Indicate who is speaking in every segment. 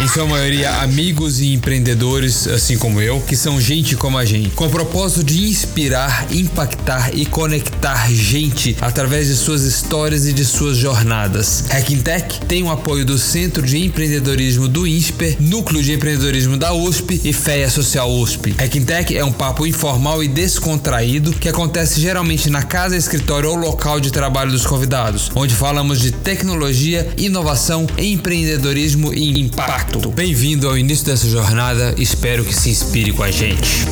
Speaker 1: em sua maioria amigos e empreendedores, assim como eu, que são gente como a gente, com o propósito de inspirar, impactar e conectar gente através de suas histórias e de suas jornadas. Hacking tem o apoio do Centro de Empreendedorismo do INSPER, Núcleo de Empreendedorismo da USP e FEA Social USP. Hacking é um papo informal e descontraído que acontece geralmente na casa, escritório ou local de trabalho dos convidados, onde falamos de tecnologia, inovação, empreendedorismo e impacto. Bem-vindo ao início dessa jornada, espero que se inspire com a gente.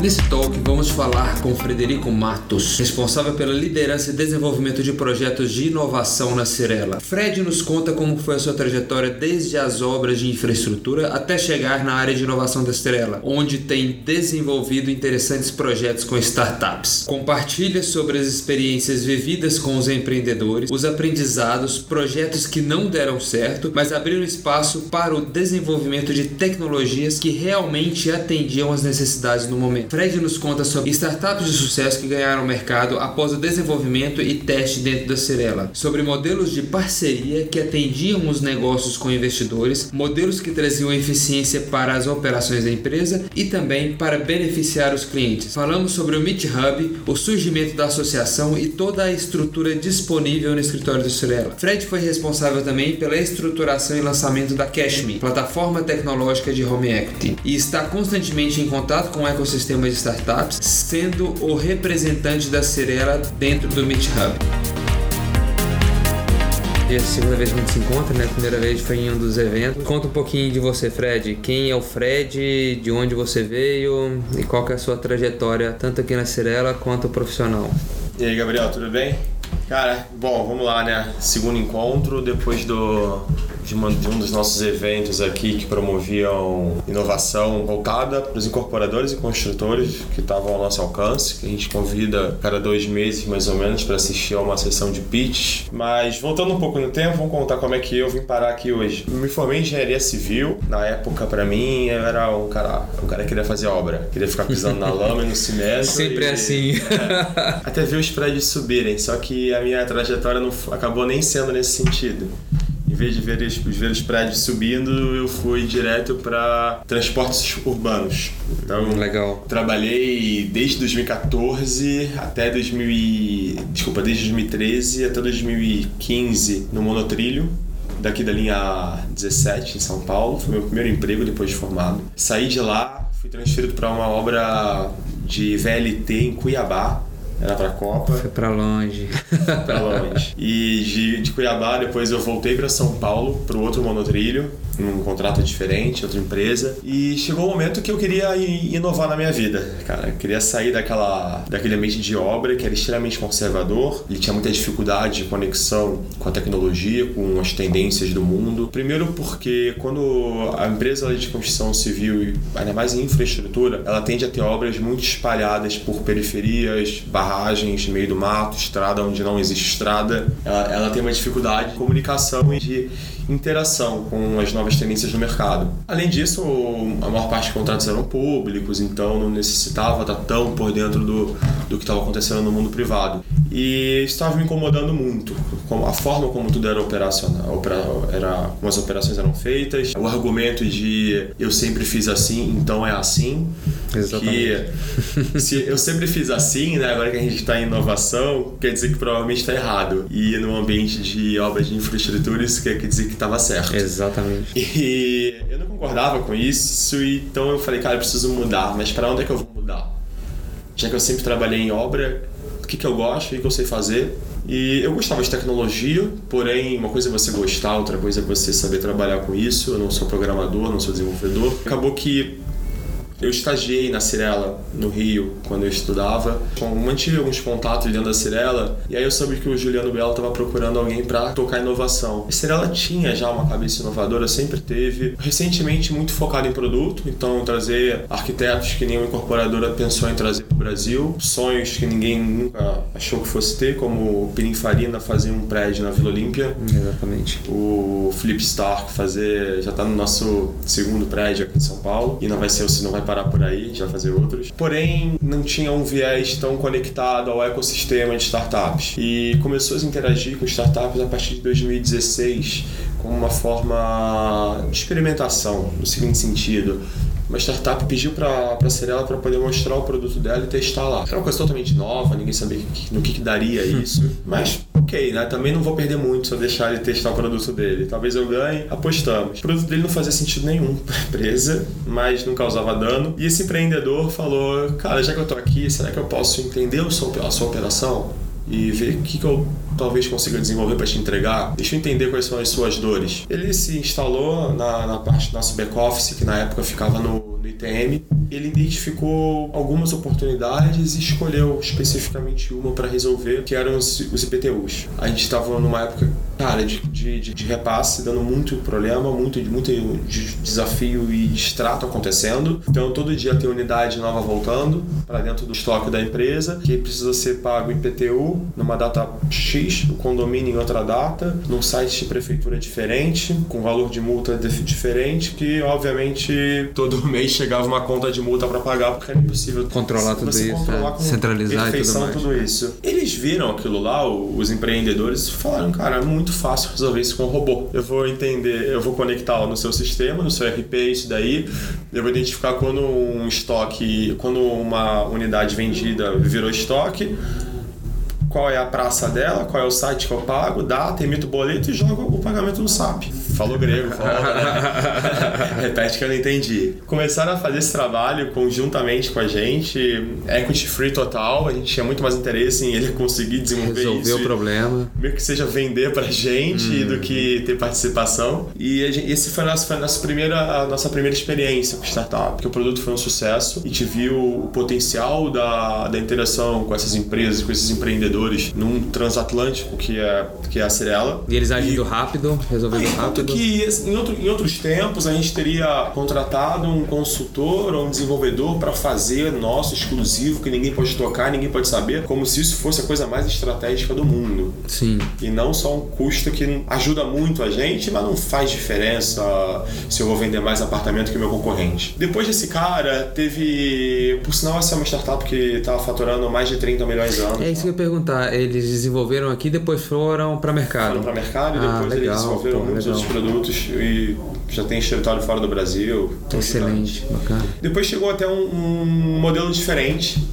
Speaker 1: Nesse vamos falar com Frederico Matos, responsável pela liderança e desenvolvimento de projetos de inovação na Cirela. Fred nos conta como foi a sua trajetória desde as obras de infraestrutura até chegar na área de inovação da Cirela, onde tem desenvolvido interessantes projetos com startups. Compartilha sobre as experiências vividas com os empreendedores, os aprendizados, projetos que não deram certo, mas abriram espaço para o desenvolvimento de tecnologias que realmente atendiam às necessidades no momento. Fred nos conta sobre startups de sucesso que ganharam mercado após o desenvolvimento e teste dentro da Cirela, sobre modelos de parceria que atendiam os negócios com investidores, modelos que traziam eficiência para as operações da empresa e também para beneficiar os clientes. Falamos sobre o Meet Hub, o surgimento da associação e toda a estrutura disponível no escritório do Cirela. Fred foi responsável também pela estruturação e lançamento da Cashme, plataforma tecnológica de home equity, e está constantemente em contato com o ecossistema de startups, sendo o representante da Cirela dentro do Meet Hub. E a segunda vez que a gente se encontra, né? A primeira vez foi em um dos eventos. Conta um pouquinho de você, Fred. Quem é o Fred? De onde você veio? E qual é a sua trajetória, tanto aqui na Cirela quanto profissional?
Speaker 2: E aí, Gabriel, tudo bem? Cara, bom, vamos lá, né? Segundo encontro, depois do, de, uma, de um dos nossos eventos aqui que promoviam inovação voltada para os incorporadores e construtores que estavam ao nosso alcance, que a gente convida cada dois meses mais ou menos para assistir a uma sessão de pitch. Mas voltando um pouco no tempo, vamos contar como é que eu vim parar aqui hoje. Me formei em engenharia civil. Na época, para mim, eu era um cara, um cara que queria fazer obra, queria ficar pisando na lama e no cimento.
Speaker 1: Sempre
Speaker 2: e,
Speaker 1: é assim.
Speaker 2: É, até ver os prédios subirem, só que a minha trajetória não acabou nem sendo nesse sentido. Em vez de ver os, ver os prédios subindo, eu fui direto para transportes urbanos. Então,
Speaker 1: Legal.
Speaker 2: trabalhei desde 2014 até 2000, desculpa, desde 2013 até 2015 no monotrilho daqui da linha 17 em São Paulo. Foi meu primeiro emprego depois de formado. Saí de lá, fui transferido para uma obra de VLT em Cuiabá, era pra Copa.
Speaker 1: Foi pra longe.
Speaker 2: pra longe. E de, de Cuiabá, depois eu voltei para São Paulo, pro outro monotrilho, num contrato diferente, outra empresa. E chegou o um momento que eu queria inovar na minha vida, cara. Eu queria sair daquela, daquele ambiente de obra que era extremamente conservador. Ele tinha muita dificuldade de conexão com a tecnologia, com as tendências do mundo. Primeiro porque quando a empresa de construção civil, ainda mais em infraestrutura, ela tende a ter obras muito espalhadas por periferias, barragens, meio do mato, estrada onde não existe estrada. Ela, ela tem uma dificuldade de comunicação e de interação com as novas tendências do mercado. Além disso, a maior parte dos contratos eram públicos, então não necessitava estar tão por dentro do, do que estava acontecendo no mundo privado. E estava me incomodando muito, a forma como tudo era operacional, era, como as operações eram feitas, o argumento de eu sempre fiz assim, então é assim.
Speaker 1: Exatamente.
Speaker 2: Que se eu sempre fiz assim, né, agora que a gente está em inovação, quer dizer que provavelmente está errado. E no ambiente de obras de infraestrutura, isso quer dizer que estava certo.
Speaker 1: Exatamente.
Speaker 2: E eu não concordava com isso, então eu falei, cara, eu preciso mudar, mas para onde é que eu vou mudar? Já que eu sempre trabalhei em obra, o que, que eu gosto, o que eu sei fazer. E eu gostava de tecnologia, porém, uma coisa é você gostar, outra coisa é você saber trabalhar com isso. Eu não sou programador, não sou desenvolvedor. Acabou que Eu estagiei na Cirela, no Rio, quando eu estudava. Mantive alguns contatos dentro da Cirela e aí eu soube que o Juliano Belo estava procurando alguém para tocar inovação. A Cirela tinha já uma cabeça inovadora, sempre teve. Recentemente, muito focado em produto, então trazer arquitetos que nenhuma incorporadora pensou em trazer para o Brasil, sonhos que ninguém nunca achou que fosse ter, como o Pininfarina fazer um prédio na Vila Olímpia.
Speaker 1: Exatamente.
Speaker 2: O Flip Stark fazer, já está no nosso segundo prédio aqui em São Paulo e não vai ser, não vai parar por aí, a gente vai fazer outros. Porém, não tinha um viés tão conectado ao ecossistema de startups. E começou a interagir com startups a partir de 2016 como uma forma de experimentação, no seguinte sentido uma startup pediu para a Cirela para poder mostrar o produto dela e testar lá. Era uma coisa totalmente nova, ninguém sabia no que, que daria isso. Mas, ok, né? Também não vou perder muito se eu deixar ele testar o produto dele. Talvez eu ganhe, apostamos. O produto dele não fazia sentido nenhum para a empresa, mas não causava dano. E esse empreendedor falou: Cara, já que eu tô aqui, será que eu posso entender a sua operação? E ver o que, que eu talvez consiga desenvolver para te entregar. Deixa eu entender quais são as suas dores. Ele se instalou na, na parte do nosso back-office, que na época ficava no, no ITM. Ele identificou algumas oportunidades e escolheu especificamente uma para resolver, que eram os, os IPTUs. A gente estava numa época, cara, de, de, de, repasse, dando muito problema, muito, muito de desafio e extrato acontecendo. Então, todo dia tem unidade nova voltando para dentro do estoque da empresa, que precisa ser pago em IPTU numa data X, o condomínio em outra data, num site de prefeitura diferente, com valor de multa diferente, que obviamente todo mês chegava uma conta de multa para pagar, porque era impossível
Speaker 1: controlar tudo isso,
Speaker 2: controlar
Speaker 1: é, centralizar e tudo mais.
Speaker 2: tudo isso. Eles viram aquilo lá, os empreendedores, falaram, cara, é muito fácil resolver isso com um robô. Eu vou entender, eu vou conectar no seu sistema, no seu RP, isso daí, eu vou identificar quando um estoque, quando uma unidade vendida virou estoque, qual é a praça dela, qual é o site que eu pago, data, emito o boleto e jogo o pagamento no SAP. Falou grego, falou, né? Repete que eu não entendi. Começaram a fazer esse trabalho conjuntamente com a gente, equity free total, a gente tinha muito mais interesse em ele conseguir desenvolver
Speaker 1: Resolver
Speaker 2: isso.
Speaker 1: Resolver o problema.
Speaker 2: Meio que seja vender pra gente hum. do que ter participação. E gente, esse foi a nossa, foi a nossa, primeira, a nossa primeira experiência com startup, porque o produto foi um sucesso. A gente viu o potencial da, da interação com essas empresas, com esses empreendedores num transatlântico que é, que é a Cirela.
Speaker 1: E eles agindo e, rápido, resolvendo ah, rápido.
Speaker 2: que em, outro, em outros tempos a gente teria contratado um consultor ou um desenvolvedor para fazer nosso exclusivo que ninguém pode tocar, ninguém pode saber, como se isso fosse a coisa mais estratégica do mundo.
Speaker 1: Sim.
Speaker 2: E não só um custo que ajuda muito a gente, mas não faz diferença se eu vou vender mais apartamento que meu concorrente. Depois desse cara, teve. Por sinal, essa é uma startup que estava faturando mais de 30 milhões de anos.
Speaker 1: É isso que eu ia perguntar tá, eles desenvolveram aqui depois foram para mercado.
Speaker 2: Foram para mercado e ah, depois legal, eles desenvolveram pô, muitos legal. outros produtos e já tem escritório fora do Brasil.
Speaker 1: Excelente, bacana.
Speaker 2: Depois chegou até um, um modelo diferente,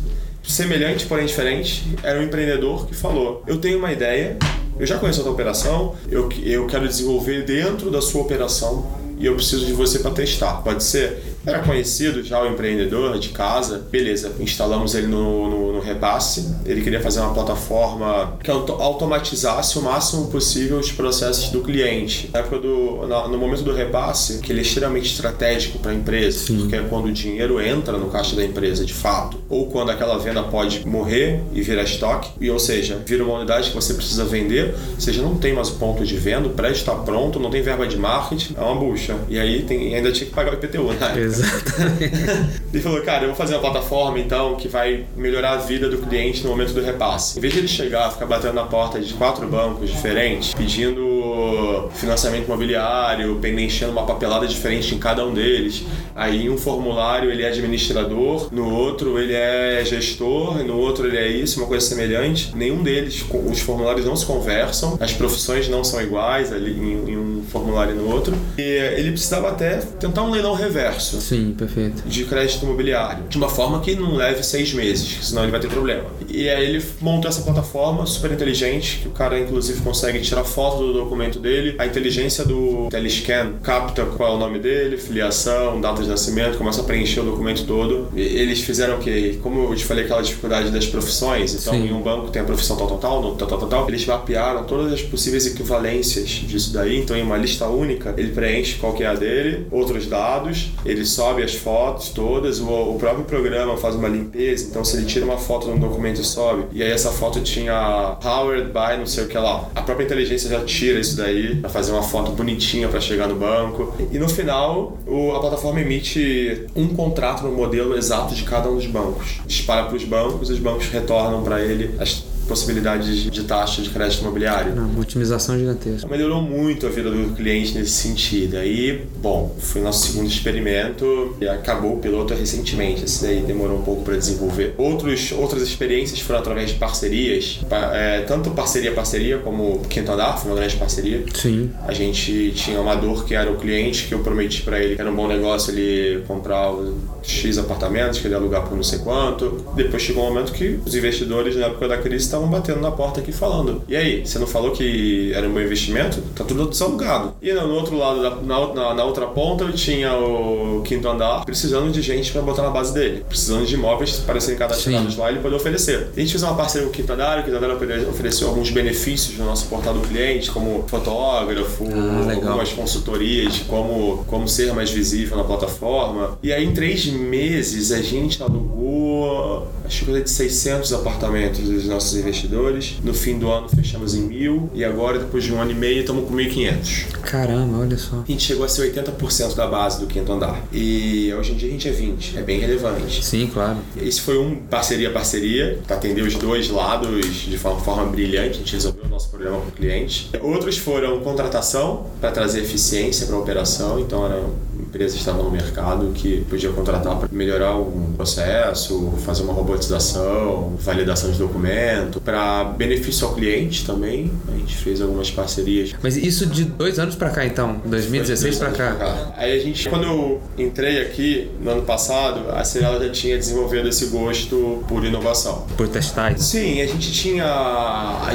Speaker 2: semelhante, porém diferente. Era um empreendedor que falou: Eu tenho uma ideia, eu já conheço a tua operação, eu, eu quero desenvolver dentro da sua operação e eu preciso de você para testar. Pode ser? Era conhecido já o empreendedor de casa, beleza, instalamos ele no, no, no repasse. Ele queria fazer uma plataforma que automatizasse o máximo possível os processos do cliente. Na época do, no momento do repasse, que ele é extremamente estratégico para a empresa, Sim. porque é quando o dinheiro entra no caixa da empresa de fato, ou quando aquela venda pode morrer e virar estoque, e, ou seja, vira uma unidade que você precisa vender, ou seja, não tem mais o ponto de venda, o prédio está pronto, não tem verba de marketing, é uma bucha. E aí tem, ainda tinha que pagar o IPTU, né?
Speaker 1: Exatamente.
Speaker 2: ele falou, cara, eu vou fazer uma plataforma então que vai melhorar a vida do cliente no momento do repasse. Em vez de ele chegar, ficar batendo na porta de quatro bancos diferentes, pedindo financiamento imobiliário, preenchendo uma papelada diferente em cada um deles, aí um formulário ele é administrador, no outro ele é gestor, no outro ele é isso, uma coisa semelhante. Nenhum deles, os formulários não se conversam, as profissões não são iguais ali em um formulário e no outro. E ele precisava até tentar um leilão reverso.
Speaker 1: Sim, perfeito.
Speaker 2: De crédito imobiliário. De uma forma que não leve seis meses, senão ele vai ter problema. E aí ele montou essa plataforma super inteligente, que o cara inclusive consegue tirar foto do documento dele. A inteligência do Telescan capta qual é o nome dele, filiação, data de nascimento, começa a preencher o documento todo. E eles fizeram o quê? Como eu te falei, aquela dificuldade das profissões. Então, Sim. em um banco tem a profissão tal, tal, tal, no tal, tal, tal, tal. Eles mapearam todas as possíveis equivalências disso daí. Então, em uma lista única, ele preenche qual que é a dele, outros dados, ele sobe as fotos todas, o, o próprio programa faz uma limpeza, então se ele tira uma foto no documento e sobe, e aí essa foto tinha powered by não sei o que lá. A própria inteligência já tira isso daí para fazer uma foto bonitinha para chegar no banco. E no final, o, a plataforma emite um contrato no modelo exato de cada um dos bancos. Dispara para os bancos, os bancos retornam para ele as possibilidades de taxa de crédito imobiliário.
Speaker 1: Não, uma otimização gigantesca.
Speaker 2: Melhorou muito a vida do cliente nesse sentido. Aí, bom, foi nosso segundo experimento e acabou o piloto recentemente. Esse daí demorou um pouco para desenvolver. Outros, outras experiências foram através de parcerias, é, tanto parceria-parceria como Quinto Andar, foi uma grande parceria.
Speaker 1: Sim.
Speaker 2: A gente tinha uma dor que era o cliente, que eu prometi para ele que era um bom negócio ele comprar X apartamentos, que ele ia alugar por não sei quanto. Depois chegou um momento que os investidores, na época da crise, estavam batendo na porta aqui falando: E aí, você não falou que era um bom investimento? Tá tudo desalugado. E no outro lado, na, na, na outra ponta, eu tinha o quinto andar precisando de gente para botar na base dele, precisando de imóveis para serem cadastrados lá e ele poder oferecer. A gente fez uma parceria com o quinto andar, o quinto andar ofereceu alguns benefícios no nosso portal do cliente, como fotógrafo, ah, algumas consultorias de como, como ser mais visível na plataforma. E aí, em três meses, a gente alugou acho que de 600 apartamentos dos nossos investidores. No fim do ano fechamos em mil e agora, depois de um ano e meio, estamos com 1.500.
Speaker 1: Caramba, olha só.
Speaker 2: A gente chegou a ser 80% da base do quinto andar. E hoje em dia a gente é 20%. É bem relevante.
Speaker 1: Sim, claro.
Speaker 2: Esse foi um parceria-parceria, para atender os dois lados de forma, forma brilhante. A gente resolveu o nosso problema com o cliente. Outros foram contratação, para trazer eficiência para a operação. Então, era empresas estavam no mercado que podia contratar para melhorar o processo, fazer uma robotização, validação de documento, para benefício ao cliente também. A gente fez algumas parcerias.
Speaker 1: Mas isso de dois anos para cá, então, 2016 para cá. cá.
Speaker 2: Aí a gente, quando eu entrei aqui no ano passado, a Cirela já tinha desenvolvido esse gosto por inovação.
Speaker 1: Por testar?
Speaker 2: Sim, a gente tinha,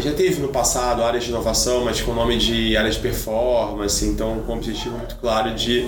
Speaker 2: já teve no passado áreas de inovação, mas com o nome de área de performance, então com o objetivo muito claro de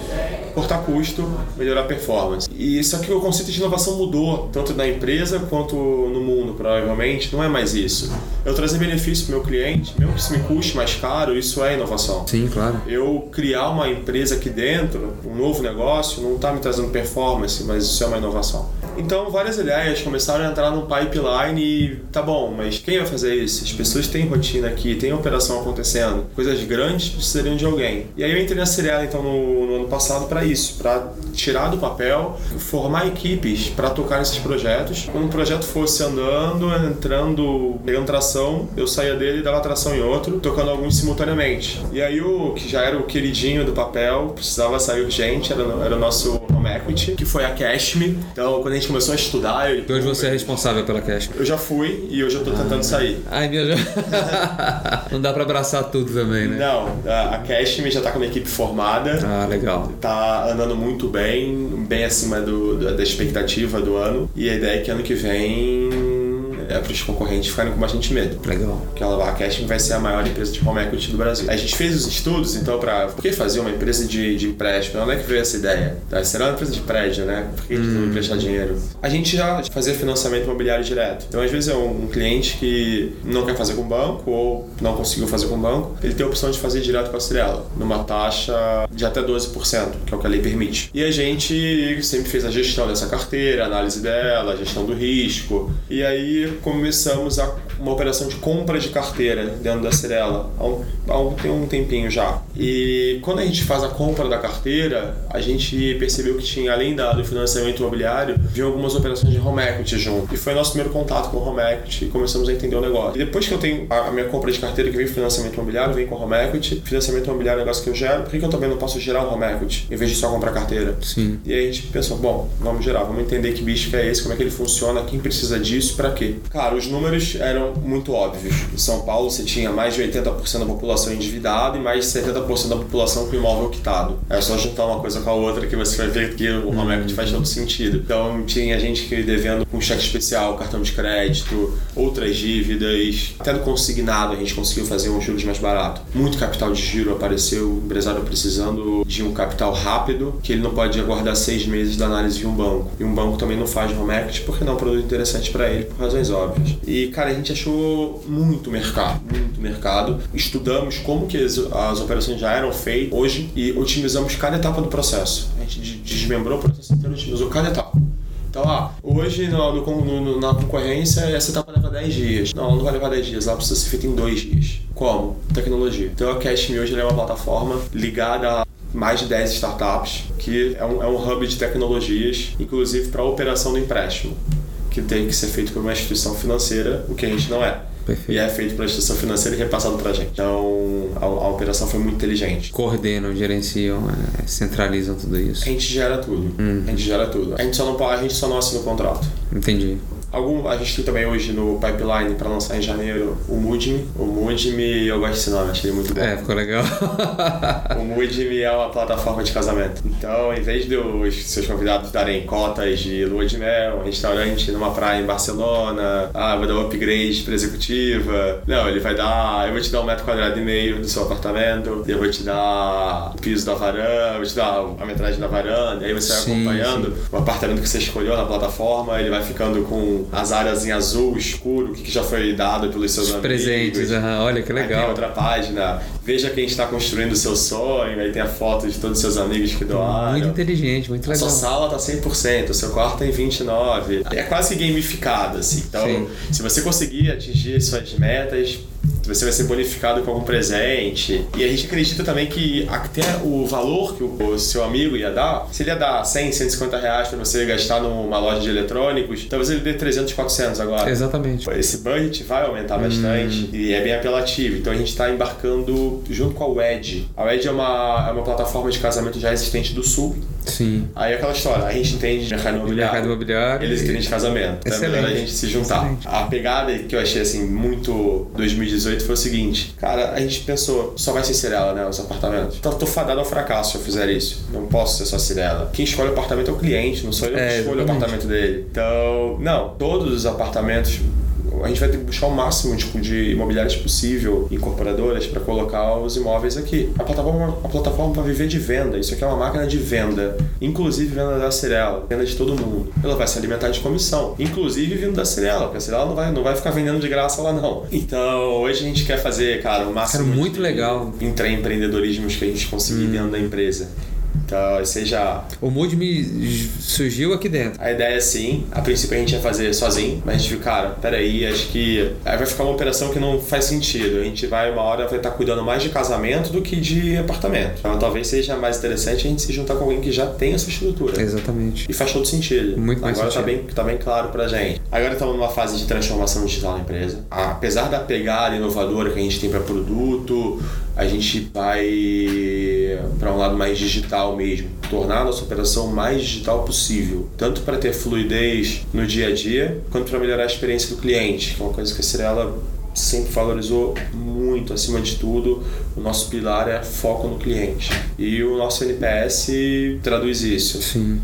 Speaker 2: cortar custo, melhorar a performance. E isso aqui o conceito de inovação mudou, tanto na empresa quanto no mundo, provavelmente. Não é mais isso. Eu trazer benefício para o meu cliente, mesmo que isso me custe mais caro, isso é inovação.
Speaker 1: Sim, claro.
Speaker 2: Eu criar uma empresa aqui dentro, um novo negócio, não está me trazendo performance, mas isso é uma inovação. Então, várias ideias começaram a entrar no pipeline e tá bom, mas quem vai fazer isso? As pessoas têm rotina aqui, tem operação acontecendo, coisas grandes precisariam de alguém. E aí eu entrei na Cirela então no, no ano passado para isso, para tirar do papel, formar equipes para tocar nesses projetos. Quando um projeto fosse andando, entrando, pegando tração, eu saía dele e dava tração em outro, tocando alguns simultaneamente. E aí o que já era o queridinho do papel, precisava sair urgente, era, era o nosso home equity, que foi a Cashme. Então, quando a gente começou a estudar... Eu,
Speaker 1: hoje você é responsável pela Cashme.
Speaker 2: Eu já fui e hoje eu tô tentando ah. sair.
Speaker 1: Ai, meu Deus. Não dá para abraçar tudo também, né?
Speaker 2: Não, a Cashme já tá com uma equipe formada.
Speaker 1: Ah, legal.
Speaker 2: Tá andando muito bem, bem acima do, da expectativa do ano. E a ideia é que ano que vem é, para os concorrentes ficarem com bastante medo.
Speaker 1: Legal.
Speaker 2: Porque a Casting vai ser a maior empresa de home equity do Brasil. A gente fez os estudos, então, para por que fazer uma empresa de, de empréstimo? Onde é que veio essa ideia? Tá, será uma empresa de prédio, né? Por que a gente hum. emprestar dinheiro? A gente já fazia financiamento imobiliário direto. Então, às vezes, é um, um cliente que não quer fazer com o banco ou não conseguiu fazer com o banco, ele tem a opção de fazer direto com a Cirela, numa taxa de até 12%, que é o que a lei permite. E a gente sempre fez a gestão dessa carteira, a análise dela, a gestão do risco. E aí começamos a, uma operação de compra de carteira dentro da Cirela há um, há um, tem um tempinho já. E quando a gente faz a compra da carteira, a gente percebeu que tinha, além da, do financiamento imobiliário, vinha algumas operações de home equity junto. E foi nosso primeiro contato com o home equity e começamos a entender o negócio. E depois que eu tenho a, a minha compra de carteira que vem financiamento imobiliário, vem com home equity. Financiamento imobiliário é um negócio que eu gero, por que, que eu também não posso gerar um home equity em vez de só comprar carteira?
Speaker 1: Sim.
Speaker 2: E aí a gente pensou, bom, vamos gerar, vamos entender que bicho que é esse, como é que ele funciona, quem precisa disso, para quê? Cara, os números eram muito óbvios. Em São Paulo você tinha mais de 80% da população endividada e mais de 70% da população com imóvel quitado. É só juntar uma coisa com a outra que você vai ver que o equity faz todo sentido. Então tinha gente que devendo com cheque especial, cartão de crédito, outras dívidas, até do consignado a gente conseguiu fazer um juros mais barato. Muito capital de giro apareceu, o empresário precisando de um capital rápido, que ele não pode aguardar seis meses da análise de um banco. E um banco também não faz home equity porque não é um produto interessante para ele por razões óbvias óbvias. E, cara, a gente achou muito mercado, muito mercado. Estudamos como que as, as operações já eram feitas hoje e otimizamos cada etapa do processo. A gente desmembrou o processo inteiro, otimizou cada etapa. Então, ah, hoje no, no, na concorrência essa etapa leva 10 dias. Não, não vai levar 10 dias, ela precisa ser feita em 2 dias. Como? Tecnologia. Então a Cashme hoje é uma plataforma ligada a mais de 10 startups, que é um, é um hub de tecnologias, inclusive para a operação do empréstimo, que tem que ser feito por uma instituição financeira, o que a gente não é. Perfeito. E é feito pela instituição financeira e repassado para a gente. Então, a, a, operação foi muito inteligente.
Speaker 1: Coordenam, gerenciam, é, centralizam tudo isso.
Speaker 2: A gente gera tudo. Uhum. A gente gera tudo. A gente só não, a gente só não assina o contrato.
Speaker 1: Entendi.
Speaker 2: Algum, a gente tem também hoje no pipeline para lançar em janeiro o Moodme. O Moodme, eu gosto desse nome, achei muito bom.
Speaker 1: É, ficou legal.
Speaker 2: o Moodme é uma plataforma de casamento. Então, em vez dos seus convidados darem cotas de lua de mel, um restaurante numa praia em Barcelona, ah, vou dar um upgrade para executiva. Não, ele vai dar, eu vou te dar um metro quadrado e meio do seu apartamento, eu vou te dar o piso da varanda, vou te dar a metragem da varanda, aí você vai sim, acompanhando sim. o apartamento que você escolheu na plataforma, ele vai ficando com as áreas em azul escuro, o que já foi dado pelos seus Os amigos.
Speaker 1: presentes, uhum. olha que legal. Aí tem
Speaker 2: outra página, veja quem está construindo o seu sonho, aí tem a foto de todos os seus amigos que doaram.
Speaker 1: Muito inteligente, muito legal.
Speaker 2: A sua sala tá 100%, o seu quarto tem 29%. É quase gamificado, assim. Então, Sim. se você conseguir atingir suas metas, você vai ser bonificado com algum presente. E a gente acredita também que até o valor que o seu amigo ia dar, se ele ia dar 100, 150 reais para você gastar numa loja de eletrônicos, talvez ele dê 300, 400 agora.
Speaker 1: Exatamente.
Speaker 2: Esse budget vai aumentar hum. bastante e é bem apelativo. Então a gente está embarcando junto com a WED. A WED é uma, é uma plataforma de casamento já existente do Sul.
Speaker 1: Sim.
Speaker 2: Aí aquela história, a gente entende de mercado imobiliário.
Speaker 1: Mercado imobiliário.
Speaker 2: Eles entendem de casamento. Então é melhor a gente se juntar. Excelente. A pegada que eu achei assim muito 2018 foi o seguinte, cara, a gente pensou, só vai ser Cirela, né, os apartamentos. Então tô fadado ao fracasso se eu fizer isso. Não posso ser só Cirela. Quem escolhe o apartamento é o cliente, não sou eu é, que escolho o apartamento dele. Então, não, todos os apartamentos a gente vai ter que buscar o máximo de, de imobiliárias possível, incorporadoras, para colocar os imóveis aqui. A plataforma, a plataforma vai viver de venda. Isso aqui é uma máquina de venda, inclusive venda da Cirela, venda de todo mundo. Ela vai se alimentar de comissão, inclusive vindo da Cirela, porque a Cirela não vai, não vai ficar vendendo de graça lá não. Então, hoje a gente quer fazer, cara, o máximo.
Speaker 1: Cara, muito legal.
Speaker 2: Intraempreendedorismos que a gente conseguir hum. dentro da empresa. Então, seja.
Speaker 1: O Mood me surgiu aqui dentro.
Speaker 2: A ideia é sim. A princípio a gente ia fazer sozinho, mas a gente viu, cara, peraí, acho que aí vai ficar uma operação que não faz sentido. A gente vai, uma hora, vai estar cuidando mais de casamento do que de apartamento. Então talvez seja mais interessante a gente se juntar com alguém que já tem essa estrutura.
Speaker 1: Exatamente.
Speaker 2: E faz todo sentido.
Speaker 1: Muito mais
Speaker 2: Agora
Speaker 1: tá
Speaker 2: sentido. tá bem, tá bem claro pra gente. Agora estamos numa fase de transformação digital na empresa. Apesar da pegada inovadora que a gente tem para produto, a gente vai para um lado mais digital mesmo, tornar a nossa operação mais digital possível, tanto para ter fluidez no dia a dia, quanto para melhorar a experiência do cliente, que é uma coisa que a Cirela sempre valorizou muito, acima de tudo, o nosso pilar é foco no cliente. E o nosso NPS traduz isso.
Speaker 1: Sim.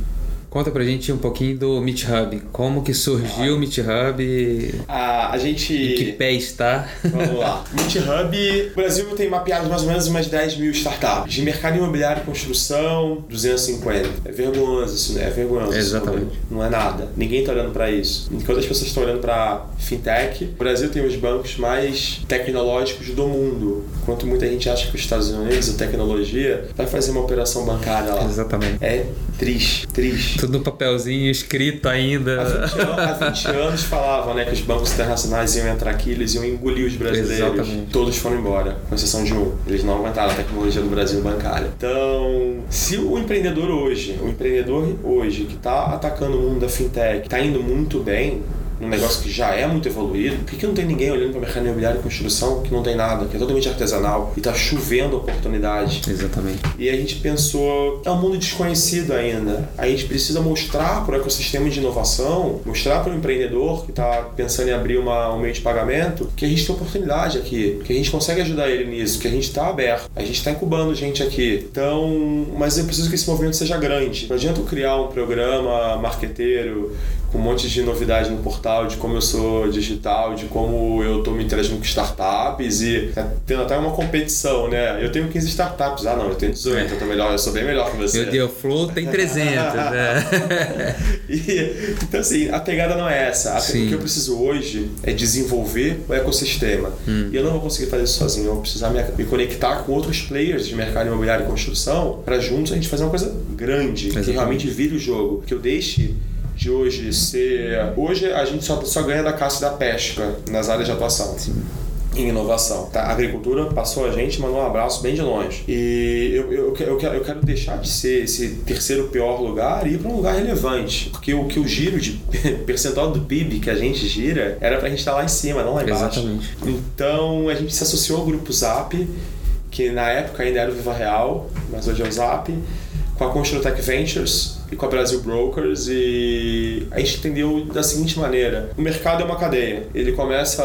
Speaker 1: Conta pra gente um pouquinho do Meet Hub. Como que surgiu o Meet Hub?
Speaker 2: A, a gente.
Speaker 1: Em que pé está?
Speaker 2: Vamos lá. Meet Hub, o Brasil tem mapeado mais ou menos umas 10 mil startups. De mercado imobiliário e construção, 250. É vergonhoso isso, né? É vergonhoso.
Speaker 1: Exatamente.
Speaker 2: Não é nada. Ninguém tá olhando para isso. Enquanto as pessoas estão olhando para fintech, o Brasil tem os bancos mais tecnológicos do mundo. Enquanto muita gente acha que os Estados Unidos, a tecnologia, vai fazer uma operação bancária lá.
Speaker 1: Exatamente.
Speaker 2: É triste, triste.
Speaker 1: Tudo no papelzinho escrito ainda.
Speaker 2: Há 20, anos, há 20 anos falavam né, que os bancos internacionais iam entrar aqui, eles iam engolir os brasileiros. Exatamente. Todos foram embora, com exceção de um. Eles não aguentaram a tecnologia do Brasil bancária. Então, se o empreendedor hoje, o empreendedor hoje que está atacando o mundo da fintech, está indo muito bem, um negócio que já é muito evoluído, por que, que não tem ninguém olhando para o mercado imobiliário e construção que não tem nada, que é totalmente artesanal e está chovendo oportunidade?
Speaker 1: Exatamente.
Speaker 2: E a gente pensou, é um mundo desconhecido ainda. A gente precisa mostrar para o ecossistema de inovação, mostrar para o empreendedor que está pensando em abrir uma, um meio de pagamento, que a gente tem oportunidade aqui, que a gente consegue ajudar ele nisso, que a gente está aberto, a gente está incubando gente aqui. Então, mas eu preciso que esse movimento seja grande. Não adianta eu criar um programa marqueteiro com um monte de novidade no portal, de como eu sou digital, de como eu estou me interagindo com startups e tá tendo até uma competição, né? Eu tenho 15 startups, ah não, eu tenho 18, eu tô melhor, eu sou bem melhor que você.
Speaker 1: Meu Deus, Flow tem 300, né?
Speaker 2: e, então assim, a pegada não é essa. O que eu preciso hoje é desenvolver o ecossistema. Hum. E eu não vou conseguir fazer isso sozinho, eu vou precisar me, me conectar com outros players de mercado imobiliário e construção para juntos a gente fazer uma coisa grande, Exatamente. que realmente vire o jogo. Que eu deixe de hoje ser. Hoje a gente só, só ganha da caça e da pesca nas áreas de atuação. Sim em inovação. Tá? A agricultura passou a gente, mandou um abraço bem de longe. E eu, eu, eu, quero, eu quero deixar de ser esse terceiro pior lugar e ir para um lugar relevante. Porque o que o giro de percentual do PIB que a gente gira era para a gente estar tá lá em cima, não lá embaixo.
Speaker 1: Exatamente.
Speaker 2: Então a gente se associou ao grupo Zap, que na época ainda era o Viva Real, mas hoje é o Zap, com a Construtec Ventures e com a Brasil Brokers e a gente entendeu da seguinte maneira: o mercado é uma cadeia. Ele começa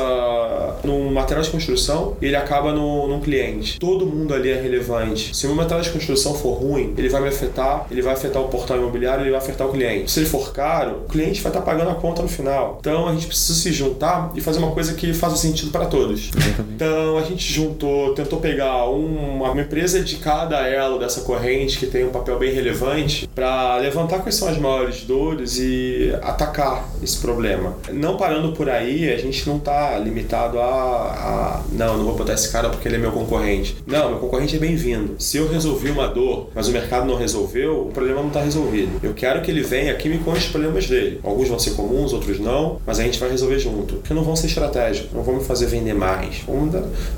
Speaker 2: num material de construção e ele acaba no, num cliente. Todo mundo ali é relevante. Se o meu material de construção for ruim, ele vai me afetar, ele vai afetar o portal imobiliário, ele vai afetar o cliente. Se ele for caro, o cliente vai estar pagando a conta no final. Então a gente precisa se juntar e fazer uma coisa que faça sentido para todos. Então a gente juntou, tentou pegar uma, uma empresa de cada elo dessa corrente que tem um papel bem relevante para levar levantar quais são as maiores dores e atacar esse problema. Não parando por aí, a gente não está limitado a, a, não, não vou botar esse cara porque ele é meu concorrente. Não, meu concorrente é bem-vindo. Se eu resolvi uma dor, mas o mercado não resolveu, o problema não está resolvido. Eu quero que ele venha aqui e me conte os problemas dele. Alguns vão ser comuns, outros não, mas a gente vai resolver junto. Porque não vão ser estratégicos, não vão me fazer vender mais. Vamos,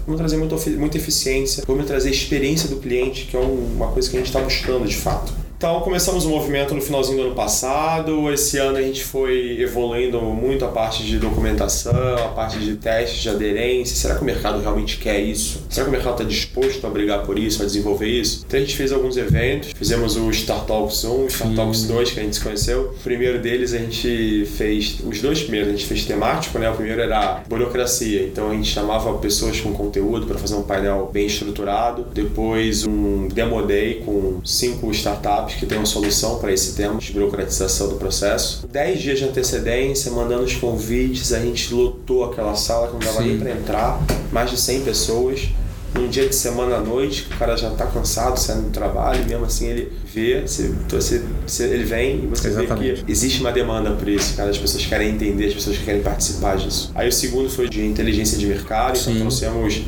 Speaker 2: vamos trazer muita, muita eficiência, vamos trazer experiência do cliente, que é uma coisa que a gente está buscando de fato. Então começamos o movimento no finalzinho do ano passado. Esse ano a gente foi evoluindo muito a parte de documentação, a parte de testes de aderência. Será que o mercado realmente quer isso? Será que o mercado está disposto a brigar por isso, a desenvolver isso? Então a gente fez alguns eventos. Fizemos o Start Talks 1, o Start Talks 2, que a gente se conheceu. O primeiro deles a gente fez, os dois primeiros a gente fez temático, né? O primeiro era burocracia. Então a gente chamava pessoas com conteúdo para fazer um painel bem estruturado. Depois um Demo Day com cinco startups que tem uma solução para esse tema de burocratização do processo. Dez dias de antecedência, mandando os convites, a gente lotou aquela sala que não dava Sim. nem para entrar, mais de 100 pessoas. Num dia de semana à noite, o cara já está cansado, saindo do trabalho, mesmo assim ele vê, você, você, você, ele vem e você Exatamente. vê que existe uma demanda por isso, cara. As pessoas querem entender, as pessoas querem participar disso. Aí o segundo foi de inteligência de mercado, então Sim. então trouxemos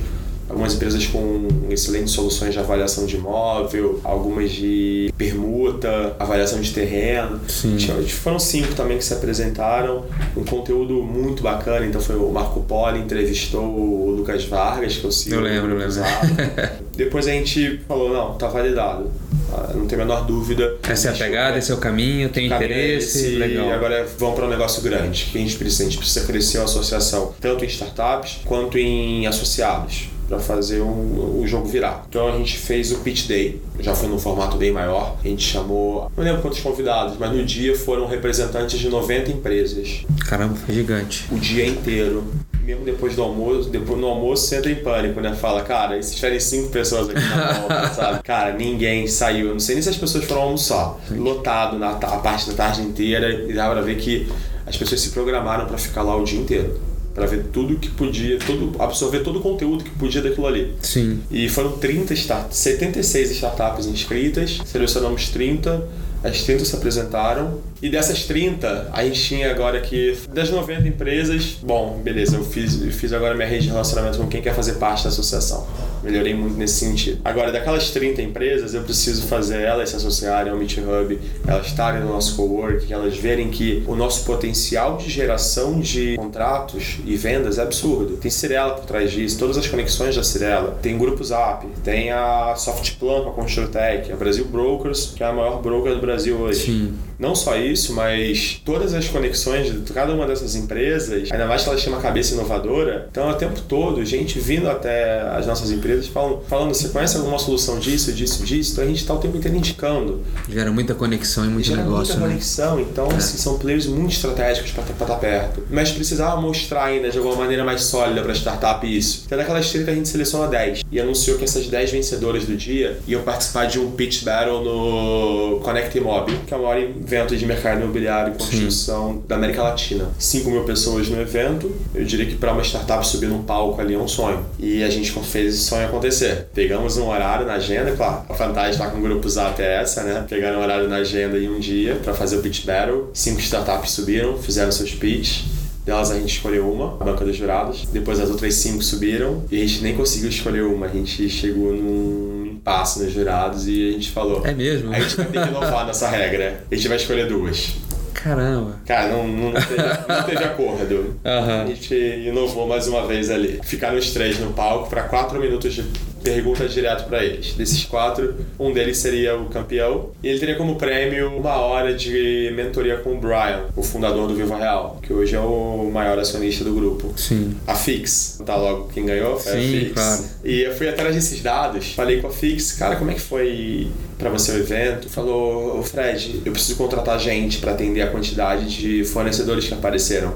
Speaker 2: algumas empresas com excelentes soluções de avaliação de imóvel, algumas de permuta, avaliação de terreno. Sim. Foram cinco também que se apresentaram, um conteúdo muito bacana. Então foi o Marco Polo entrevistou o Lucas Vargas, que eu sigo.
Speaker 1: Eu lembro, eu lembro.
Speaker 2: Depois a gente falou, não, tá validado. Ah, não tem a menor dúvida.
Speaker 1: Essa é a pegada, esse é o caminho, tem caminho é interesse, esse, legal.
Speaker 2: E agora vamos para um negócio grande, que a gente precisa, a gente precisa crescer a associação, tanto em startups quanto em associados para fazer o, o jogo virar. Então a gente fez o pitch day, já foi num formato bem maior. A gente chamou, não lembro quantos convidados, mas no dia foram representantes de 90 empresas.
Speaker 1: Caramba, foi gigante.
Speaker 2: O dia inteiro mesmo depois do almoço, depois no almoço você entra em pânico, né? Fala, cara, e se tiverem cinco pessoas aqui na volta, sabe? Cara, ninguém saiu. Eu não sei nem se as pessoas foram almoçar. Lotado na a parte da tarde inteira e dava pra ver que as pessoas se programaram para ficar lá o dia inteiro para ver tudo que podia, todo, absorver todo o conteúdo que podia daquilo ali.
Speaker 1: Sim.
Speaker 2: E foram 30 start, 76 startups inscritas, selecionamos 30, as 30 se apresentaram. E dessas 30, a gente tinha agora que das 90 empresas, bom, beleza, eu fiz, eu fiz agora minha rede de relacionamento com quem quer fazer parte da associação melhorei muito nesse sentido. Agora, daquelas 30 empresas, eu preciso fazer elas se associarem ao Meet Hub, elas estarem no nosso coworking, elas verem que o nosso potencial de geração de contratos e vendas é absurdo. Tem Cirela por trás disso, todas as conexões da Cirela, tem Grupo Zap, tem a Softplan com a Construtec, a Brasil Brokers, que é a maior broker do Brasil hoje.
Speaker 1: Sim.
Speaker 2: Não só isso, mas todas as conexões de cada uma dessas empresas, ainda mais que elas têm uma cabeça inovadora, então é o tempo todo gente vindo até as nossas empresas falam, falando, você conhece alguma solução disso, disso, disso? Então a gente está o tempo inteiro indicando.
Speaker 1: Gera muita conexão e muito
Speaker 2: Gera
Speaker 1: negócio.
Speaker 2: Muita
Speaker 1: né?
Speaker 2: conexão, então é. assim, são players muito estratégicos para estar tá perto. Mas precisava mostrar ainda de alguma maneira mais sólida para a startup isso. Então daquelas 30 a gente seleciona 10 e anunciou que essas 10 vencedoras do dia iam participar de um pitch battle no Connect Mob, que é o maior evento de mercado imobiliário e construção Sim. da América Latina. 5 mil pessoas no evento, eu diria que para uma startup subir num palco ali é um sonho. E a gente fez esse sonho acontecer. Pegamos um horário na agenda, claro, a vantagem lá com o grupo Zap é essa, né? Pegaram um horário na agenda em um dia para fazer o pitch battle. Cinco startups subiram, fizeram seus pitch delas a gente escolheu uma, a banca dos jurados. Depois as outras cinco subiram e a gente nem conseguiu escolher uma. A gente chegou num impasse nos jurados e a gente falou:
Speaker 1: É mesmo?
Speaker 2: A gente vai ter que inovar nessa regra. A gente vai escolher duas.
Speaker 1: Caramba.
Speaker 2: Cara, não, não, teve, não teve acordo. Uhum. A gente inovou mais uma vez ali. Ficaram os três no palco para quatro minutos de pergunta direto para eles. Desses quatro, um deles seria o campeão e ele teria como prêmio uma hora de mentoria com o Brian, o fundador do Viva Real, que hoje é o maior acionista do grupo.
Speaker 1: Sim.
Speaker 2: A Fix, tá logo quem ganhou?
Speaker 1: Foi Sim, a Fix. Claro.
Speaker 2: E eu fui atrás desses dados, falei com a Fix, cara, como é que foi para você o evento? Falou, o Fred, eu preciso contratar gente para atender a quantidade de fornecedores que apareceram.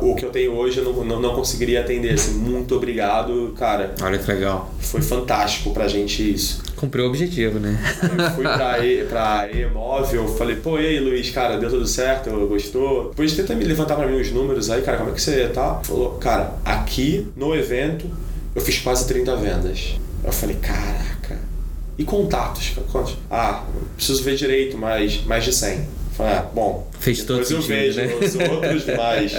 Speaker 2: o que eu tenho hoje eu não, não, não conseguiria atender. Assim, muito obrigado, cara.
Speaker 1: Olha que legal.
Speaker 2: Foi fantástico pra gente isso.
Speaker 1: Cumpriu o objetivo, né?
Speaker 2: Eu fui pra, e, pra E-Móvel, falei, pô, e aí, Luiz, cara, deu tudo certo? Gostou? Depois tenta me levantar pra mim os números aí, cara, como é que você tá? Falou, cara, aqui no evento eu fiz quase 30 vendas. Eu falei, caraca. E contatos? Ah, preciso ver direito, mas mais de 100. Falei, ah, bom,
Speaker 1: Fez todo sentido,
Speaker 2: eu vejo
Speaker 1: né?
Speaker 2: os outros, mas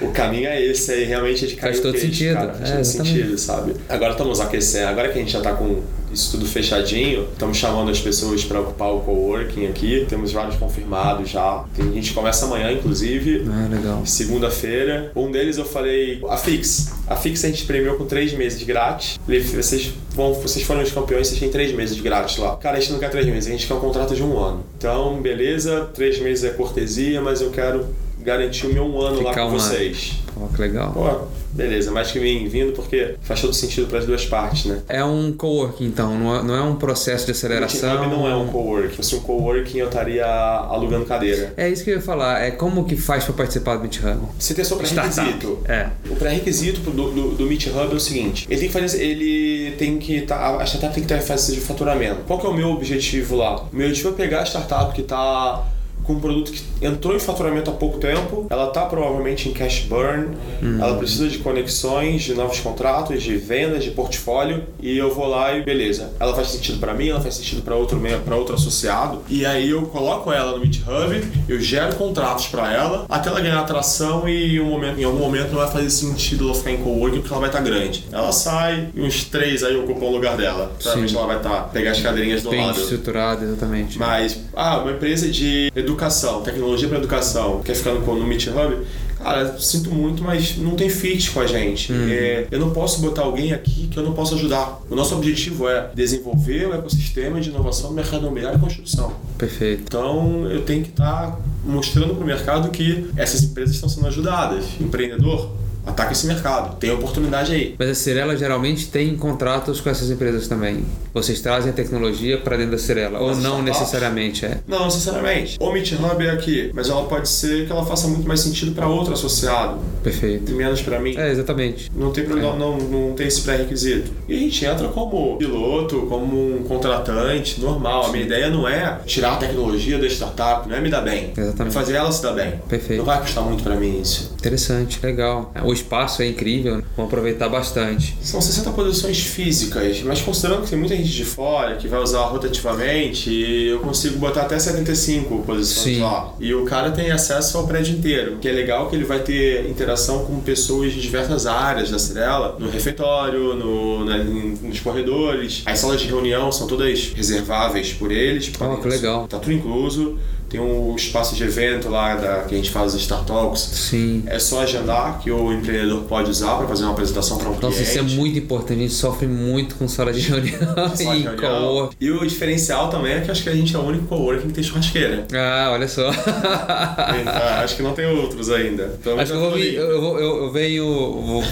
Speaker 2: o caminho é esse aí, realmente é de cair
Speaker 1: Faz todo
Speaker 2: queijo,
Speaker 1: sentido.
Speaker 2: Cara, faz
Speaker 1: é,
Speaker 2: todo sentido, sabe? Agora estamos aquecendo, agora que a gente já está com isso tudo fechadinho, estamos chamando as pessoas para ocupar o coworking aqui, temos vários confirmados já. Tem, a gente começa amanhã, inclusive.
Speaker 1: Ah, legal.
Speaker 2: Segunda-feira. Um deles eu falei, a Fix. A Fix a gente premiou com três meses grátis. Vocês, vão, vocês foram os campeões, vocês têm três meses grátis lá. Cara, a gente não quer três meses, a gente quer um contrato de um ano. Então, beleza, três meses é cortesia, mas eu quero garantir o meu um ano Ficar lá com vocês.
Speaker 1: Pô, que legal.
Speaker 2: Pô, beleza, mais que bem-vindo porque faz todo sentido para as duas partes, né?
Speaker 1: É um coworking, então, não é, é um processo de aceleração.
Speaker 2: O não é um coworking. Se fosse um coworking, eu estaria alugando cadeira.
Speaker 1: É isso que eu ia falar. É como que faz para participar do Meet Hub?
Speaker 2: Você tem seu pré-requisito.
Speaker 1: É.
Speaker 2: O pré-requisito do, do, do Meet Hub é o seguinte: ele tem que fazer, ele tem que tá, a startup tem que ter fase de faturamento. Qual que é o meu objetivo lá? O meu objetivo é pegar a startup que está com um produto que entrou em faturamento há pouco tempo, ela está provavelmente em cash burn, uhum. ela precisa de conexões, de novos contratos, de vendas, de portfólio, e eu vou lá e beleza, ela faz sentido para mim, ela faz sentido para outro para outro associado, e aí eu coloco ela no Meet Hub, eu gero contratos para ela, até ela ganhar atração e um momento, em algum momento não vai fazer sentido ela ficar em coworking porque ela vai estar tá grande. Ela sai e uns três aí ocupam o lugar dela. Provavelmente ela vai estar tá, pegar as cadeirinhas do
Speaker 1: Bem
Speaker 2: lado.
Speaker 1: estruturada, exatamente.
Speaker 2: Mas, ah, uma empresa de educação educação, tecnologia para educação, quer ficar no, no Meet Hub, cara, sinto muito, mas não tem fit com a gente. Uhum. É, eu não posso botar alguém aqui que eu não possa ajudar. O nosso objetivo é desenvolver o ecossistema de inovação no mercado imobiliário e construção.
Speaker 1: Perfeito.
Speaker 2: Então eu tenho que estar tá mostrando para o mercado que essas empresas estão sendo ajudadas. Empreendedor, ataca esse mercado, tem oportunidade aí.
Speaker 1: Mas a Cirela geralmente tem contratos com essas empresas também. Vocês trazem a tecnologia para dentro da Cirela, ou não necessariamente é?
Speaker 2: Não necessariamente. O Meet Hub é aqui, mas ela pode ser que ela faça muito mais sentido para outro associado.
Speaker 1: Perfeito.
Speaker 2: E menos para mim.
Speaker 1: É, exatamente.
Speaker 2: Não tem problema, é. não, não tem esse pré-requisito. E a gente entra como piloto, como um contratante, normal. A minha ideia não é tirar a tecnologia da startup, não é me dar bem.
Speaker 1: Exatamente.
Speaker 2: É fazer ela se dar bem.
Speaker 1: Perfeito.
Speaker 2: Não vai custar muito para mim isso.
Speaker 1: Interessante, legal. O espaço é incrível, vamos aproveitar bastante.
Speaker 2: São 60 posições físicas, mas considerando que tem muita gente de fora que vai usar rotativamente, eu consigo botar até 75 posições Sim. lá. E o cara tem acesso ao prédio inteiro, que é legal que ele vai ter interação com pessoas de diversas áreas da Cirela, no refeitório, no, na, nos corredores. As salas de reunião são todas reserváveis por eles.
Speaker 1: Oh, que legal.
Speaker 2: Tá tudo incluso. Tem um espaço de evento lá da, que a gente faz os Star Talks.
Speaker 1: Sim.
Speaker 2: É só agendar que o empreendedor pode usar para fazer uma apresentação para um
Speaker 1: Nossa,
Speaker 2: cliente.
Speaker 1: isso é muito importante. A gente sofre muito com sala de reunião e
Speaker 2: co E o diferencial também é que acho que a gente é o único coworking que tem churrasqueira.
Speaker 1: Ah, olha só.
Speaker 2: ah, acho que não tem outros ainda.
Speaker 1: Então, acho que eu, vou, eu, vou, eu, eu venho, vou,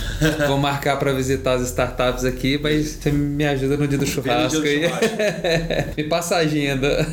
Speaker 1: vou marcar para visitar as startups aqui, mas você me ajuda no dia do churrasco. Dia do churrasco. me passa a agenda.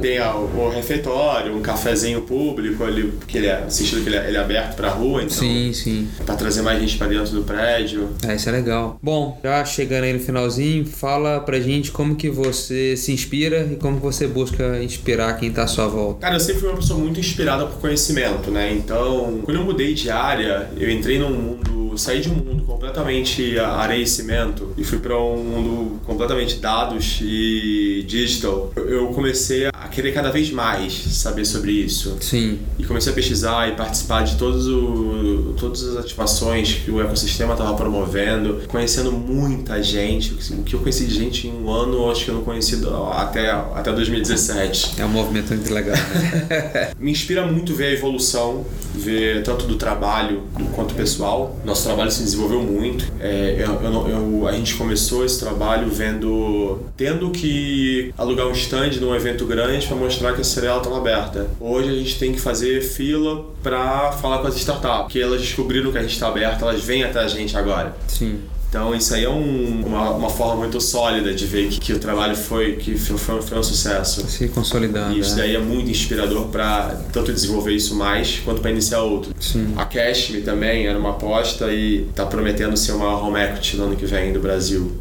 Speaker 2: Tem ó, o refeitório um cafezinho público ali, porque ele é sentido que ele é, ele é aberto pra rua, então.
Speaker 1: Sim, sim.
Speaker 2: Pra trazer mais gente pra dentro do prédio.
Speaker 1: É, isso é legal. Bom, já chegando aí no finalzinho, fala pra gente como que você se inspira e como que você busca inspirar quem tá à sua volta.
Speaker 2: Cara, eu sempre fui uma pessoa muito inspirada por conhecimento, né? Então, quando eu mudei de área, eu entrei num mundo saí de um mundo completamente areia e cimento e fui para um mundo completamente dados e digital. Eu comecei a querer cada vez mais saber sobre isso.
Speaker 1: Sim.
Speaker 2: E comecei a pesquisar e participar de todos o, todas as ativações que o ecossistema estava promovendo, conhecendo muita gente. O que eu conheci de gente em um ano, acho que eu não conheci até, até 2017.
Speaker 1: É um movimento muito legal. Né?
Speaker 2: Me inspira muito ver a evolução, ver tanto do trabalho quanto pessoal. Nosso trabalho se desenvolveu muito. É, eu, eu, eu, a gente começou esse trabalho vendo, tendo que alugar um stand num evento grande para mostrar que a Cirela estava aberta. Hoje a gente tem que fazer fila para falar com as startups, porque elas descobriram que a gente está aberto, elas vêm até a gente agora.
Speaker 1: Sim.
Speaker 2: Então isso aí é um, uma, uma forma muito sólida de ver que, que o trabalho foi que foi, foi um sucesso.
Speaker 1: Se consolidando.
Speaker 2: E isso
Speaker 1: né?
Speaker 2: daí é muito inspirador para tanto desenvolver isso mais quanto para iniciar outro.
Speaker 1: Sim.
Speaker 2: A Cashme também era uma aposta e está prometendo ser uma home equity no ano que vem do Brasil.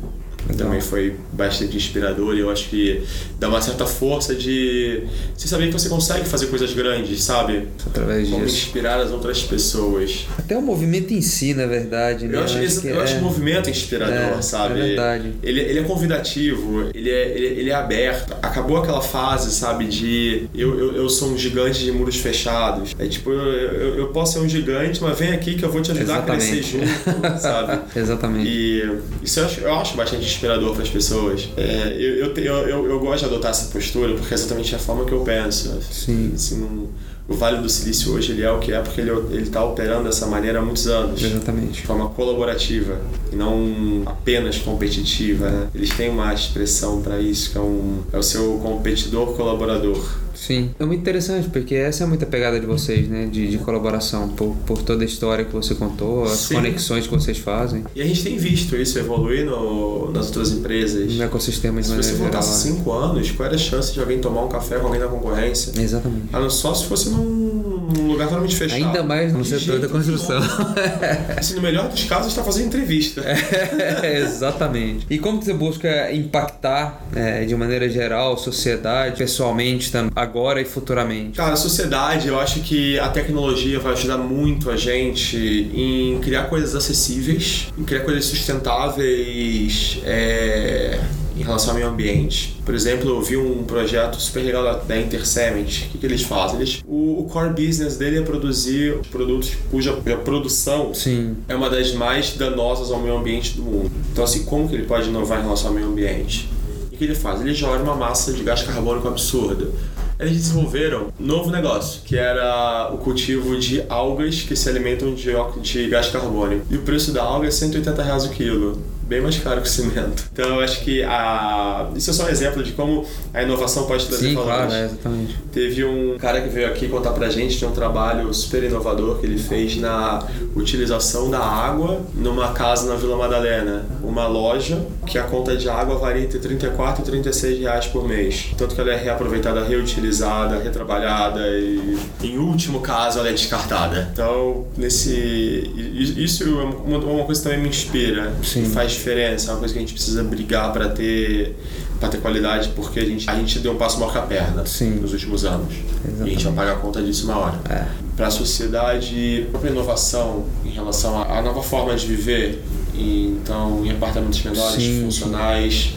Speaker 1: Legal.
Speaker 2: Também foi bastante inspirador e eu acho que dá uma certa força de você saber que você consegue fazer coisas grandes, sabe?
Speaker 1: Através
Speaker 2: Como
Speaker 1: disso.
Speaker 2: inspirar as outras pessoas.
Speaker 1: Até o movimento em si, na verdade. Né?
Speaker 2: Eu acho,
Speaker 1: que
Speaker 2: eu acho
Speaker 1: é-
Speaker 2: o movimento inspirador,
Speaker 1: é,
Speaker 2: sabe?
Speaker 1: É verdade.
Speaker 2: Ele, ele é convidativo, ele é, ele, ele é aberto. Acabou aquela fase, sabe, de eu, eu, eu sou um gigante de muros fechados. É tipo, eu, eu, eu posso ser um gigante, mas vem aqui que eu vou te ajudar a crescer
Speaker 1: Exatamente.
Speaker 2: junto, sabe?
Speaker 1: Exatamente.
Speaker 2: E isso eu acho, eu acho bastante inspirador para as pessoas. É, eu, eu, eu, eu, gosto de adotar essa postura porque é exatamente a forma que eu penso.
Speaker 1: Sim.
Speaker 2: Assim, não- o Vale do Silício hoje ele é o que é porque ele ele está operando dessa maneira há muitos anos.
Speaker 1: Exatamente.
Speaker 2: De forma colaborativa e não apenas competitiva. Né? Eles têm uma expressão para isso que é, um, é o seu competidor colaborador.
Speaker 1: Sim. É muito interessante, porque essa é muita pegada de vocês, né? De, de colaboração, por, por toda a história que você contou, as
Speaker 2: Sim.
Speaker 1: conexões que vocês fazem,
Speaker 2: E a gente tem visto isso evoluir no, nas outras empresas.
Speaker 1: no ecossistema de
Speaker 2: Se você
Speaker 1: maneira geral.
Speaker 2: voltasse
Speaker 1: né?
Speaker 2: cinco anos, qual era a chance de alguém tomar um café com alguém da concorrência?
Speaker 1: Exatamente.
Speaker 2: Não, só se fosse num, num lugar totalmente fechado.
Speaker 1: Ainda mais no setor da construção.
Speaker 2: Assim, no melhor dos casos, está fazendo entrevista.
Speaker 1: É, Exatamente. E como que você busca impactar, é, de maneira geral, a sociedade, pessoalmente, tanto agora e futuramente?
Speaker 2: Cara, a sociedade, eu acho que a tecnologia vai ajudar muito a gente em criar coisas acessíveis, em criar coisas sustentáveis é, em relação ao meio ambiente. Por exemplo, eu vi um projeto super legal da, da Intercement. O que, que eles fazem? Eles, o, o core business dele é produzir produtos cuja produção
Speaker 1: Sim.
Speaker 2: é uma das mais danosas ao meio ambiente do mundo. Então, assim, como que ele pode inovar em relação ao meio ambiente? E o que ele faz? Ele joga uma massa de gás carbônico absurda. Eles desenvolveram um novo negócio, que era o cultivo de algas que se alimentam de, de gás carbônico. E o preço da alga é 180 reais o quilo. Bem mais caro que o cimento. Então eu acho que a... isso é só um exemplo de como a inovação pode trazer
Speaker 1: Sim,
Speaker 2: valores.
Speaker 1: claro, é, exatamente.
Speaker 2: Teve um cara que veio aqui contar pra gente de um trabalho super inovador que ele fez na utilização da água numa casa na Vila Madalena. Uma loja que a conta de água varia entre 34 e 36 reais por mês. Tanto que ela é reaproveitada, reutilizada, retrabalhada e, em último caso, ela é descartada. Então, nesse... Isso é uma, coisa que também me inspira.
Speaker 1: Sim.
Speaker 2: Faz diferença. É uma coisa que a gente precisa brigar pra ter para ter qualidade porque a gente, a gente deu um passo maior que a perna
Speaker 1: Sim.
Speaker 2: nos últimos anos. E a gente vai
Speaker 1: Exatamente.
Speaker 2: pagar a conta disso uma hora.
Speaker 1: É.
Speaker 2: Para a sociedade, a própria inovação em relação à nova forma de viver, então em apartamentos menores,
Speaker 1: Sim,
Speaker 2: funcionais,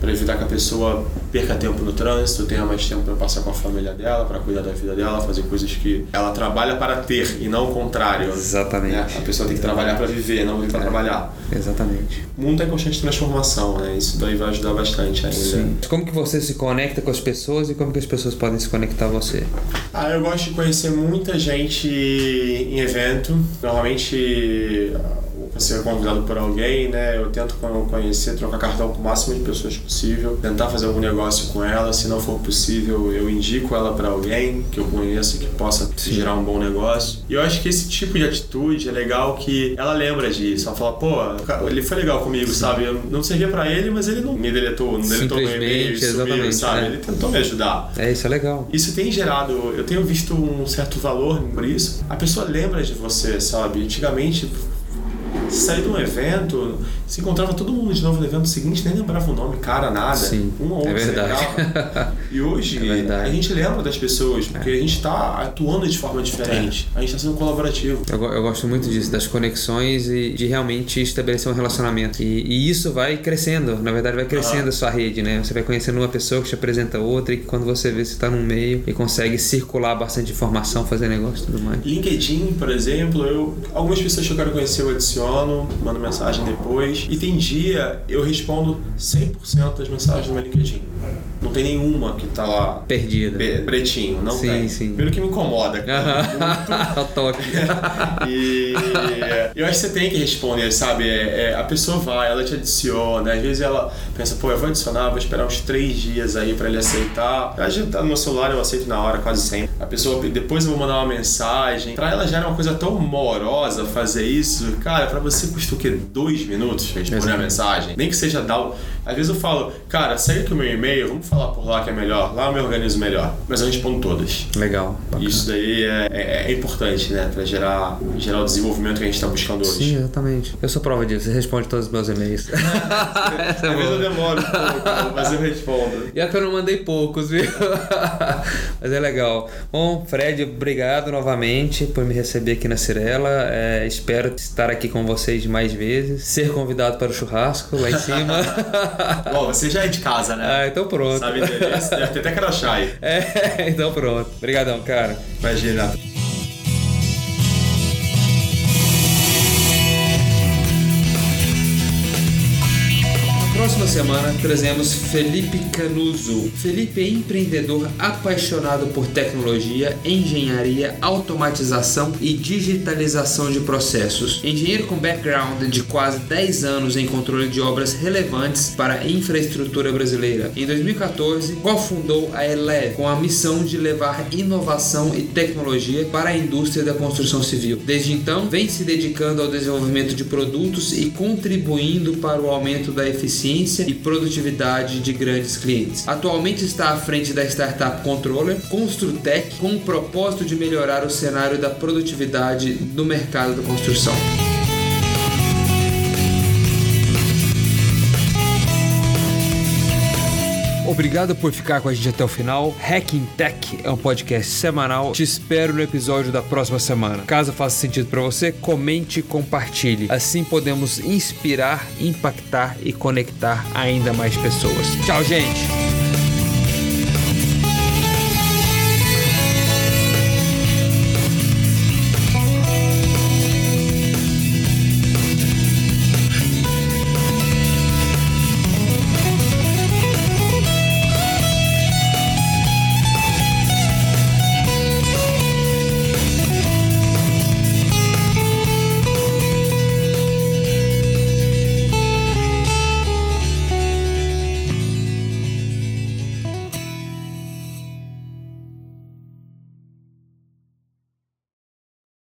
Speaker 2: para evitar que a pessoa perca tempo no trânsito, tenha mais tempo para passar com a família dela, para cuidar da vida dela, fazer coisas que ela trabalha para ter e não o contrário.
Speaker 1: Exatamente.
Speaker 2: né? A pessoa tem que trabalhar para viver, não viver para
Speaker 1: É.
Speaker 2: trabalhar.
Speaker 1: Exatamente.
Speaker 2: O mundo em constante transformação, né? Isso daí vai ajudar bastante ainda.
Speaker 1: Sim. Como que você se conecta com as pessoas e como que as pessoas podem se conectar a você?
Speaker 2: Ah, eu gosto de conhecer muita gente em evento. Normalmente ser convidado por alguém, né? Eu tento conhecer, trocar cartão com o máximo de pessoas possível, tentar fazer algum negócio com ela. Se não for possível, eu indico ela para alguém que eu conheço que possa Sim. gerar um bom negócio. E eu acho que esse tipo de atitude é legal que ela lembra disso. Ela fala, pô, ele foi legal comigo, Sim. sabe? Eu não servia para ele, mas ele não me deletou, não deletou meu e-mail, sumiu, sabe? É. Ele tentou me ajudar.
Speaker 1: É, isso é legal.
Speaker 2: Isso tem gerado, eu tenho visto um certo valor por isso. A pessoa lembra de você, sabe? Antigamente sair de um evento, se encontrava todo mundo de novo no evento seguinte, nem lembrava o nome, cara, nada.
Speaker 1: Sim,
Speaker 2: um ou
Speaker 1: outro. É verdade.
Speaker 2: E hoje é a gente lembra das pessoas, porque é. a gente está atuando de forma diferente. É. A gente está sendo colaborativo.
Speaker 1: Eu, eu, gosto muito disso, das conexões e de realmente estabelecer um relacionamento. E, e isso vai crescendo, na verdade, vai crescendo ah. a sua rede, né? Você vai conhecendo uma pessoa que te apresenta outra e que quando você vê, você está no meio e consegue circular bastante informação, fazer negócio e tudo mais.
Speaker 2: LinkedIn, por exemplo, eu, algumas pessoas que eu quero conhecer eu adiciono, mando mensagem depois. E tem dia eu respondo 100% das mensagens do meu LinkedIn. Não tem nenhuma que tá lá
Speaker 1: perdida.
Speaker 2: Pretinho, não
Speaker 1: sim,
Speaker 2: tem.
Speaker 1: Sim.
Speaker 2: Pelo que me incomoda.
Speaker 1: Cara, toque.
Speaker 2: e eu acho que você tem que responder, sabe? É, é, a pessoa vai, ela te adiciona, às vezes ela pensa, pô, eu vou adicionar, vou esperar uns três dias aí para ele aceitar. A gente tá no meu celular, eu aceito na hora, quase sempre. A pessoa, depois eu vou mandar uma mensagem. Pra ela já era uma coisa tão morosa fazer isso. Cara, pra você custa o quê? Dois minutos responder a mensagem? Nem que seja dar. Às vezes eu falo, cara, segue aqui o meu e-mail, vamos falar por lá que é melhor. Lá eu me organizo melhor. Mas eu respondo todas.
Speaker 1: Legal.
Speaker 2: Bacana. Isso daí é, é, é, importante, né? Pra gerar, gerar o desenvolvimento que a gente está buscando hoje.
Speaker 1: Sim, exatamente. Eu sou prova disso. Você responde todos os meus e-mails.
Speaker 2: Às vezes eu demoro um pouco, mas eu respondo.
Speaker 1: E é que eu não mandei poucos, viu? mas é legal. Bom, Fred, obrigado novamente por me receber aqui na Cirela. É, espero estar aqui com vocês mais vezes. Ser convidado para o churrasco lá em cima.
Speaker 2: Bom, você já é de casa, né?
Speaker 1: Ah, então pronto.
Speaker 2: Sabe endereço? Deve ter até crachá aí.
Speaker 1: É, então pronto. Obrigadão, cara.
Speaker 2: Imagina.
Speaker 1: Próxima semana trazemos Felipe Canuso. Felipe é empreendedor apaixonado por tecnologia, engenharia, automatização e digitalização de processos. Engenheiro com background de quase 10 anos em controle de obras relevantes para a infraestrutura brasileira. Em 2014, cofundou a Ele com a missão de levar inovação e tecnologia para a indústria da construção civil. Desde então, vem se dedicando ao desenvolvimento de produtos e contribuindo para o aumento da eficiência eficiência e produtividade de grandes clientes. Atualmente está à frente da startup Controller Construtec com o propósito de melhorar o cenário da produtividade no mercado da construção. Obrigado por ficar com a gente até o final. Hacking Tech é um podcast semanal. Te espero no episódio da próxima semana. Caso faça sentido para você, comente e compartilhe. Assim podemos inspirar, impactar e conectar ainda mais pessoas. Tchau, gente!